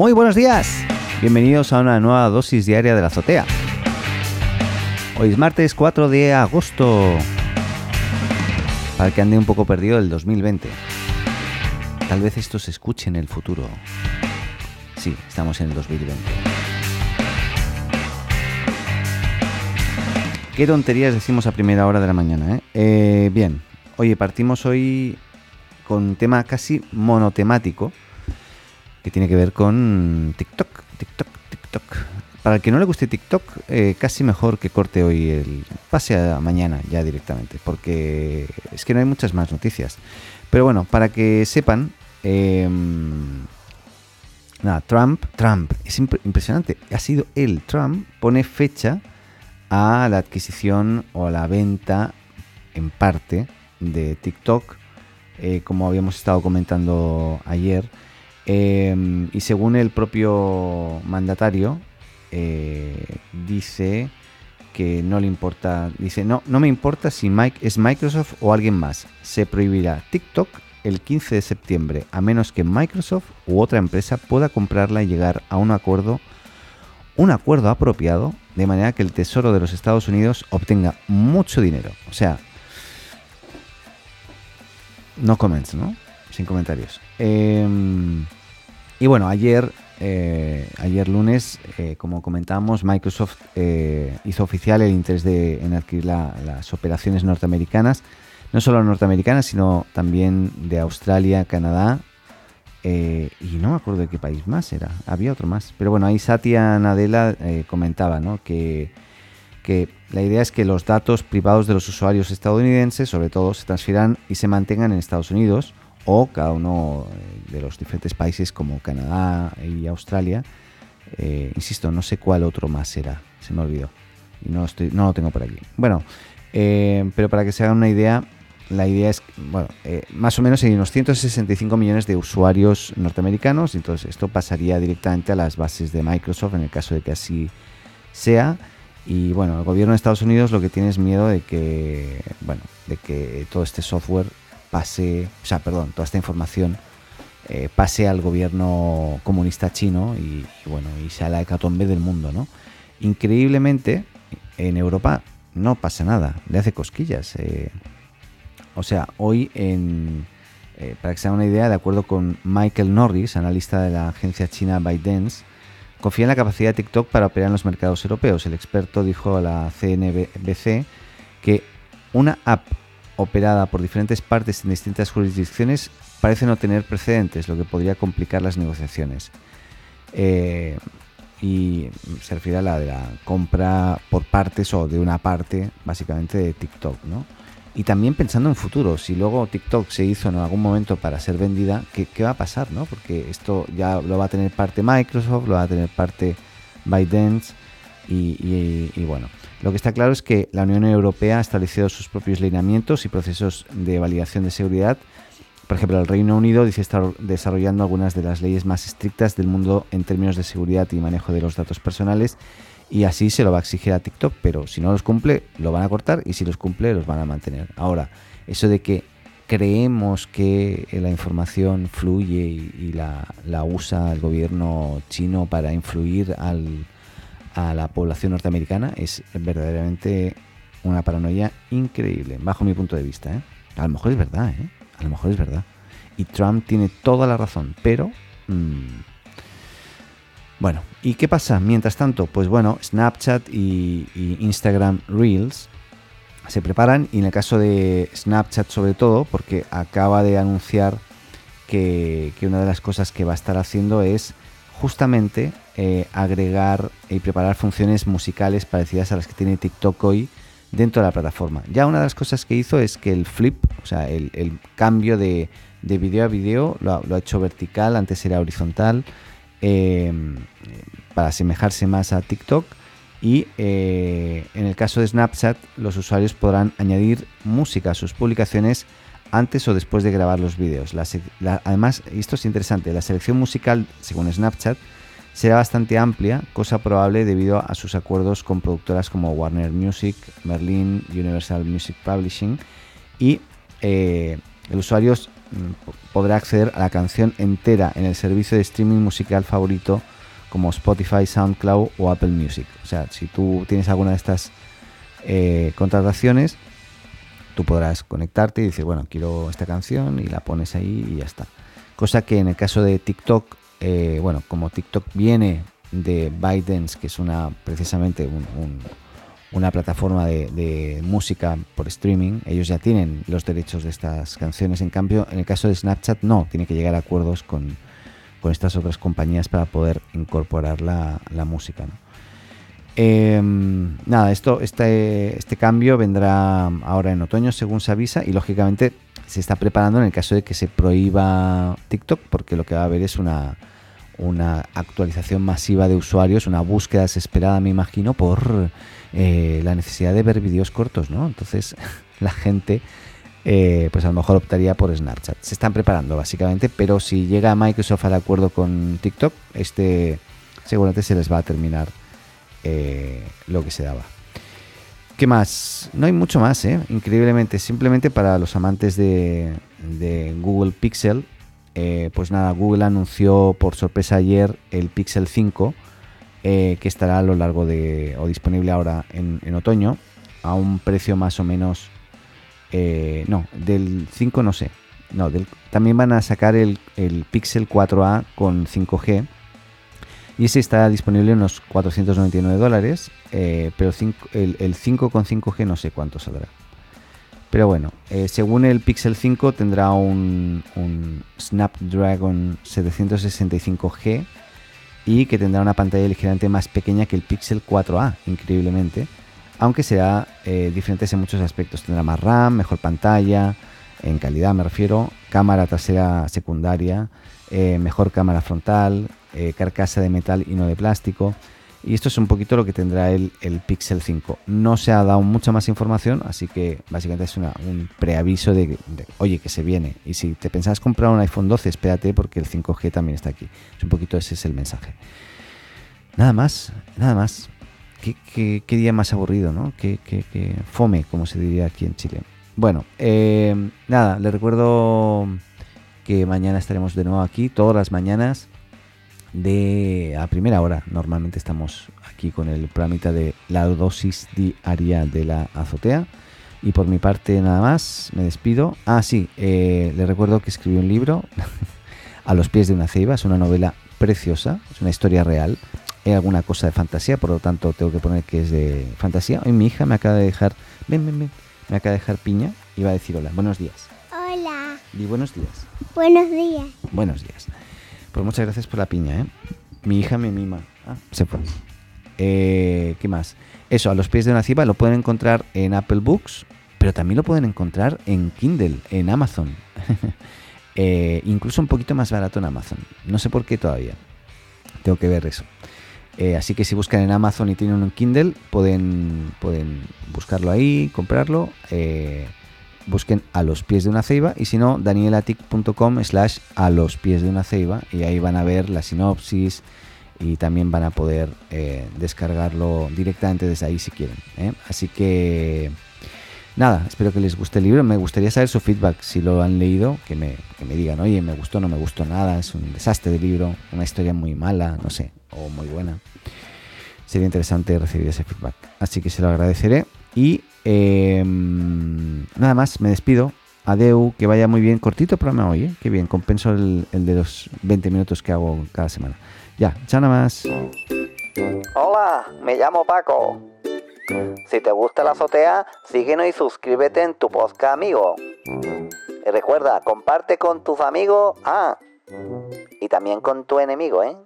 Muy buenos días. Bienvenidos a una nueva dosis diaria de la azotea. Hoy es martes 4 de agosto. Para el que ande un poco perdido del 2020. Tal vez esto se escuche en el futuro. Sí, estamos en el 2020. Qué tonterías decimos a primera hora de la mañana, ¿eh? eh bien, oye, partimos hoy con un tema casi monotemático que tiene que ver con TikTok, TikTok, TikTok. Para el que no le guste TikTok, eh, casi mejor que corte hoy el pase a mañana ya directamente, porque es que no hay muchas más noticias. Pero bueno, para que sepan, em, nada, Trump, Trump, es impresionante, ha sido él, Trump, pone fecha a la adquisición o a la venta en parte de TikTok, eh, como habíamos estado comentando ayer. Em, y según el propio mandatario, eh, dice que no le importa, dice, no, no me importa si Mike es Microsoft o alguien más. Se prohibirá TikTok el 15 de septiembre, a menos que Microsoft u otra empresa pueda comprarla y llegar a un acuerdo, un acuerdo apropiado, de manera que el Tesoro de los Estados Unidos obtenga mucho dinero. O sea, no comments, ¿no? Sin comentarios. Em, y bueno, ayer, eh, ayer lunes, eh, como comentábamos, Microsoft eh, hizo oficial el interés de, en adquirir las operaciones norteamericanas, no solo norteamericanas, sino también de Australia, Canadá, y no me acuerdo de qué país más era, había otro más. Pero bueno, ahí Satya Nadella comentaba ¿no? que, que la idea es que los datos privados de los usuarios estadounidenses, sobre todo, se transfieran y se mantengan en Estados Unidos o cada uno eh, de los diferentes países como Canadá y Australia. Eh, insisto, no sé cuál otro más será, se me olvidó. Y no, estoy, no lo tengo por aquí. Bueno, eh, pero para que se hagan una idea, la idea es, bueno, más o menos hay unos 165 millones de usuarios norteamericanos, entonces esto pasaría directamente a las bases de Microsoft en el caso de que así sea. Y bueno, el gobierno de Estados Unidos lo que tiene es miedo de que, bueno, de que todo este software pase, o sea, perdón, toda esta información eh, pase al gobierno comunista chino y, bueno, y sea la hecatombe del mundo, ¿no? Increíblemente, en Europa no pasa nada, le hace cosquillas. Eh. o sea, hoy en, eh, para que se haga una idea, de acuerdo con Michael Norris, analista de la agencia china ByteDance, confía en la capacidad de TikTok para operar en los mercados europeos. El experto dijo a la CNBC que una app operada por diferentes partes en distintas jurisdicciones parece no tener precedentes, lo que podría complicar las negociaciones. Eh, y se refiere a la de la compra por partes o de una parte, básicamente, de TikTok, ¿no? Y también pensando en futuro, si luego TikTok se hizo en algún momento para ser vendida, ¿qué, va a pasar, no? Porque esto ya lo va a tener parte Microsoft, lo va a tener parte ByteDance y bueno, lo que está claro es que la Unión Europea ha establecido sus propios lineamientos y procesos de validación de seguridad. Por ejemplo, el Reino Unido dice estar desarrollando algunas de las leyes más estrictas del mundo en términos de seguridad y manejo de los datos personales y así se lo va a exigir a TikTok, pero si no los cumple, lo van a cortar y si los cumple, los van a mantener. Ahora, eso de que creemos que la información fluye y, la usa el gobierno chino para influir al, a la población norteamericana es verdaderamente una paranoia increíble, bajo mi punto de vista. ¿eh? A lo mejor es verdad, ¿eh? a lo mejor es verdad. Y Trump tiene toda la razón, pero... Mm, bueno, ¿y qué pasa? Mientras tanto, pues bueno, Snapchat y, Instagram Reels se preparan y en el caso de Snapchat sobre todo, porque acaba de anunciar que, que una de las cosas que va a estar haciendo es justamente eh, agregar y preparar funciones musicales parecidas a las que tiene TikTok hoy dentro de la plataforma. Ya una de las cosas que hizo es que el flip, o sea, el, cambio de, de, video a video lo ha, hecho vertical, antes era horizontal, em, para asemejarse más a TikTok. Y eh, en el caso de Snapchat, los usuarios podrán añadir música a sus publicaciones antes o después de grabar los vídeos. además, esto es interesante, la selección musical, según Snapchat, será bastante amplia, cosa probable debido a sus acuerdos con productoras como Warner Music, Merlin, Universal Music Publishing y eh, el usuario mm, podrá acceder a la canción entera en el servicio de streaming musical favorito como Spotify, SoundCloud o Apple Music. O sea, si tú tienes alguna de estas eh, contrataciones, tú podrás conectarte y decir, bueno, quiero esta canción y la pones ahí y ya está. Cosa que en el caso de TikTok, eh, bueno, como TikTok viene de ByteDance, que es una precisamente una plataforma de, música por streaming, ellos ya tienen los derechos de estas canciones. En cambio, en el caso de Snapchat no, tiene que llegar a acuerdos con, estas otras compañías para poder incorporar la, música. Em, nada, esto, este, este cambio vendrá ahora en otoño, según se avisa, y lógicamente se está preparando en el caso de que se prohíba TikTok, porque lo que va a haber es una, una actualización masiva de usuarios, una búsqueda desesperada, me imagino, por eh, la necesidad de ver vídeos cortos, ¿no? Entonces la gente, eh, pues a lo mejor optaría por Snapchat. Se están preparando, básicamente, pero si llega Microsoft al acuerdo con TikTok, este seguramente se les va a terminar eh, lo que se daba. ¿Qué más? No hay mucho más, ¿eh? Increíblemente, simplemente para los amantes de, Google Pixel, eh, pues nada, Google anunció por sorpresa ayer el Pixel 5, eh, que estará a lo largo de, o disponible ahora en, otoño, a un precio más o menos, no, del 5 no sé, no, también van a sacar el, Pixel 4A con 5G, y ese está disponible en unos 499 dólares, pero el, el 5 con 5G no sé cuánto saldrá. Pero bueno, eh, según el Pixel 5 tendrá un, Snapdragon 765G y que tendrá una pantalla ligeramente más pequeña que el Pixel 4A, increíblemente, aunque será eh, diferente en muchos aspectos. Tendrá más RAM, mejor pantalla, en calidad me refiero, cámara trasera secundaria, eh, mejor cámara frontal, carcasa de metal y no de plástico. Y esto es un poquito lo que tendrá el, el Pixel 5. No se ha dado mucha más información, así que básicamente es un preaviso de, oye, que se viene. Y si te pensabas comprar un iPhone 12, espérate porque el 5G también está aquí. Es un poquito ese es el mensaje. Nada más, nada más. Qué, día más aburrido, ¿no? Qué, fome, como se diría aquí en Chile. Bueno, eh, nada, le recuerdo que mañana estaremos de nuevo aquí, todas las mañanas de a primera hora. Normalmente estamos aquí con el programita de la dosis diaria de la azotea. Y por mi parte nada más, me despido. Ah, sí, eh, le recuerdo que escribí un libro, A los pies de una ceiba, es una novela preciosa, es una historia real. Hay alguna cosa de fantasía, por lo tanto tengo que poner que es de fantasía. Hoy mi hija me acaba de dejar, ven, ven, ven, me acaba de dejar piña y va a decir hola, buenos días. Hola. Di buenos días. Buenos días. Buenos días. Pues muchas gracias por la piña, ¿eh? Mi hija me mima. Ah, se fue. Eh, ¿Qué más? Eso, a los pies de una ciba lo pueden encontrar en Apple Books, pero también lo pueden encontrar en Kindle, en Amazon. Eh, incluso un poquito más barato en Amazon. No sé por qué todavía. Tengo que ver eso. Eh, así que si buscan en Amazon y tienen un Kindle, pueden, pueden buscarlo ahí, comprarlo busquen a los pies de una ceiba y si no, danielatic.com slash a los pies de una ceiba y ahí van a ver la sinopsis y también van a poder eh, descargarlo directamente desde ahí si quieren. ¿eh? Así que nada, espero que les guste el libro. Me gustaría saber su feedback si lo han leído, que me, que me digan, oye, me gustó, no me gustó nada, es un desastre de libro, una historia muy mala, no sé, o muy buena. Sería interesante recibir ese feedback. Así que se lo agradeceré. Y em, nada más, me despido. Adeu, que vaya muy bien. Cortito programa hoy, ¿eh? Qué bien, compenso el, de los 20 minutos que hago cada semana. Ya, chao nada más. Hola, me llamo Paco. Si te gusta la azotea, síguenos y suscríbete en tu podcast amigo. Y recuerda, comparte con tus amigos, ah, y también con tu enemigo, ¿eh?